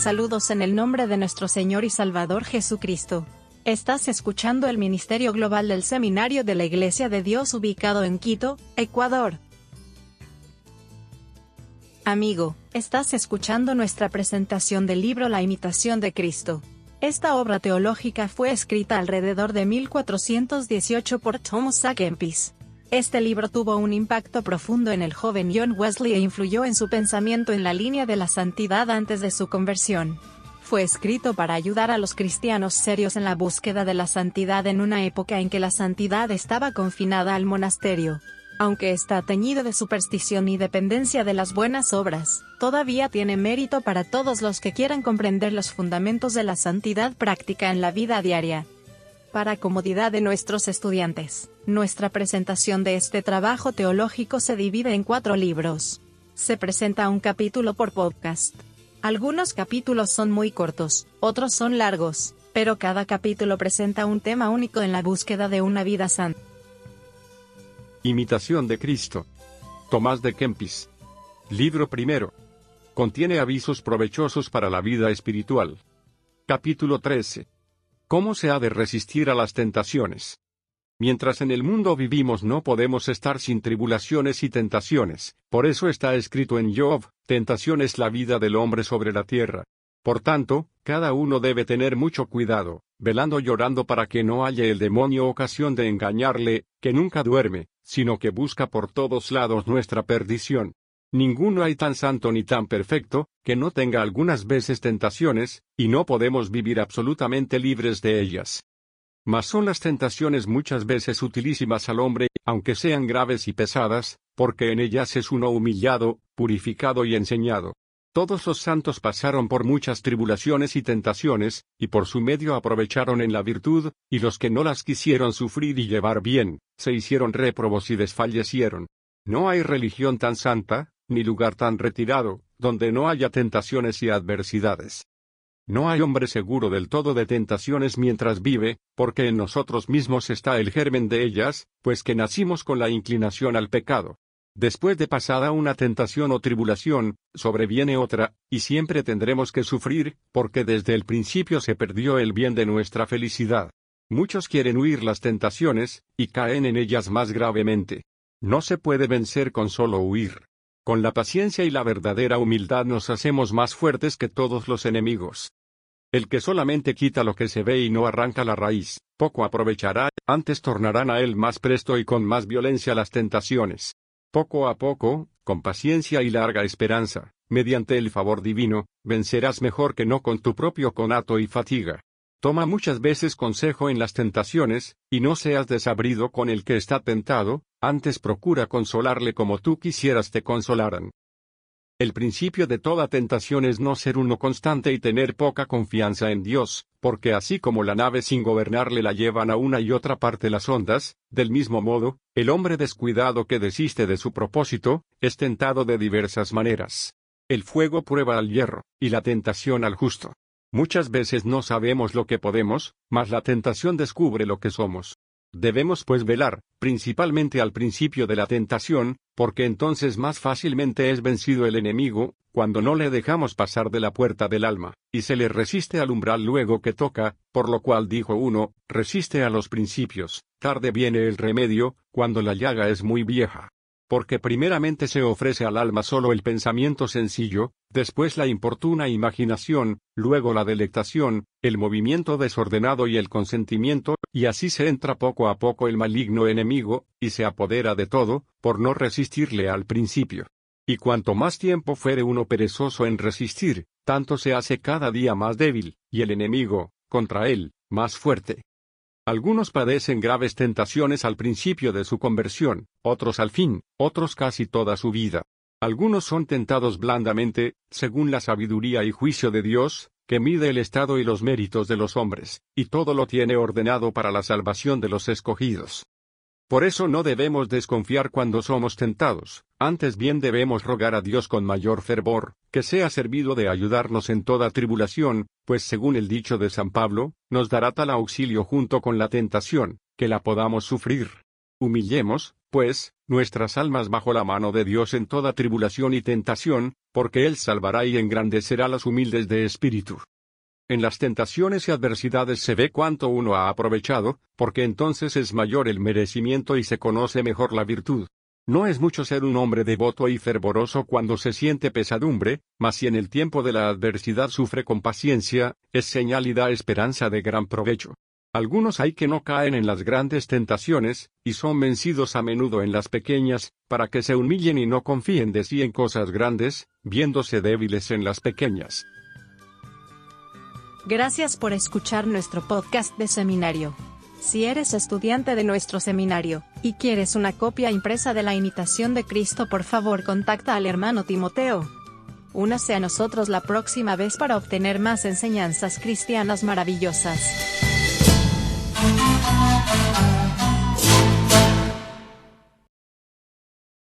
Saludos en el nombre de nuestro Señor y Salvador Jesucristo. Estás escuchando el Ministerio Global del Seminario de la Iglesia de Dios ubicado en Quito, Ecuador. Amigo, estás escuchando nuestra presentación del libro La imitación de Cristo. Esta obra teológica fue escrita alrededor de 1418 por Thomas A. Kempis. Este libro tuvo un impacto profundo en el joven John Wesley e influyó en su pensamiento en la línea de la santidad antes de su conversión. Fue escrito para ayudar a los cristianos serios en la búsqueda de la santidad en una época en que la santidad estaba confinada al monasterio. Aunque está teñido de superstición y dependencia de las buenas obras, todavía tiene mérito para todos los que quieran comprender los fundamentos de la santidad práctica en la vida diaria. Para comodidad de nuestros estudiantes, nuestra presentación de este trabajo teológico se divide en cuatro libros. Se presenta un capítulo por podcast. Algunos capítulos son muy cortos, otros son largos, pero cada capítulo presenta un tema único en la búsqueda de una vida santa. Imitación de Cristo. Tomás de Kempis. Libro primero. Contiene avisos provechosos para la vida espiritual. Capítulo 13. ¿Cómo se ha de resistir a las tentaciones? Mientras en el mundo vivimos no podemos estar sin tribulaciones y tentaciones, por eso está escrito en Job, tentación es la vida del hombre sobre la tierra. Por tanto, cada uno debe tener mucho cuidado, velando llorando para que no haya el demonio ocasión de engañarle, que nunca duerme, sino que busca por todos lados nuestra perdición. Ninguno hay tan santo ni tan perfecto, que no tenga algunas veces tentaciones, y no podemos vivir absolutamente libres de ellas. Mas son las tentaciones muchas veces utilísimas al hombre, aunque sean graves y pesadas, porque en ellas es uno humillado, purificado y enseñado. Todos los santos pasaron por muchas tribulaciones y tentaciones, y por su medio aprovecharon en la virtud, y los que no las quisieron sufrir y llevar bien, se hicieron réprobos y desfallecieron. No hay religión tan santa, ni lugar tan retirado, donde no haya tentaciones y adversidades. No hay hombre seguro del todo de tentaciones mientras vive, porque en nosotros mismos está el germen de ellas, pues que nacimos con la inclinación al pecado. Después de pasada una tentación o tribulación, sobreviene otra, y siempre tendremos que sufrir, porque desde el principio se perdió el bien de nuestra felicidad. Muchos quieren huir las tentaciones, y caen en ellas más gravemente. No se puede vencer con solo huir. Con la paciencia y la verdadera humildad nos hacemos más fuertes que todos los enemigos. El que solamente quita lo que se ve y no arranca la raíz, poco aprovechará, antes tornarán a él más presto y con más violencia las tentaciones. Poco a poco, con paciencia y larga esperanza, mediante el favor divino, vencerás mejor que no con tu propio conato y fatiga. Toma muchas veces consejo en las tentaciones, y no seas desabrido con el que está tentado, antes procura consolarle como tú quisieras te consolaran. El principio de toda tentación es no ser uno constante y tener poca confianza en Dios, porque así como la nave sin gobernarle la llevan a una y otra parte las ondas, del mismo modo, el hombre descuidado que desiste de su propósito, es tentado de diversas maneras. El fuego prueba al hierro, y la tentación al justo. Muchas veces no sabemos lo que podemos, mas la tentación descubre lo que somos. Debemos pues velar, principalmente al principio de la tentación, porque entonces más fácilmente es vencido el enemigo, cuando no le dejamos pasar de la puerta del alma, y se le resiste al umbral luego que toca, por lo cual dijo uno, resiste a los principios, tarde viene el remedio, cuando la llaga es muy vieja porque primeramente se ofrece al alma solo el pensamiento sencillo, después la importuna imaginación, luego la delectación, el movimiento desordenado y el consentimiento, y así se entra poco a poco el maligno enemigo, y se apodera de todo, por no resistirle al principio. Y cuanto más tiempo fuere uno perezoso en resistir, tanto se hace cada día más débil, y el enemigo, contra él, más fuerte. Algunos padecen graves tentaciones al principio de su conversión, otros al fin, otros casi toda su vida. Algunos son tentados blandamente, según la sabiduría y juicio de Dios, que mide el estado y los méritos de los hombres, y todo lo tiene ordenado para la salvación de los escogidos. Por eso no debemos desconfiar cuando somos tentados, antes bien debemos rogar a Dios con mayor fervor, que sea servido de ayudarnos en toda tribulación, pues según el dicho de San Pablo, nos dará tal auxilio junto con la tentación, que la podamos sufrir. Humillemos, pues, nuestras almas bajo la mano de Dios en toda tribulación y tentación, porque Él salvará y engrandecerá las humildes de espíritu. En las tentaciones y adversidades se ve cuánto uno ha aprovechado, porque entonces es mayor el merecimiento y se conoce mejor la virtud. No es mucho ser un hombre devoto y fervoroso cuando se siente pesadumbre, mas si en el tiempo de la adversidad sufre con paciencia, es señal y da esperanza de gran provecho. Algunos hay que no caen en las grandes tentaciones, y son vencidos a menudo en las pequeñas, para que se humillen y no confíen de sí en cosas grandes, viéndose débiles en las pequeñas. Gracias por escuchar nuestro podcast de seminario. Si eres estudiante de nuestro seminario, y quieres una copia impresa de la imitación de Cristo, por favor contacta al hermano Timoteo. Únase a nosotros la próxima vez para obtener más enseñanzas cristianas maravillosas.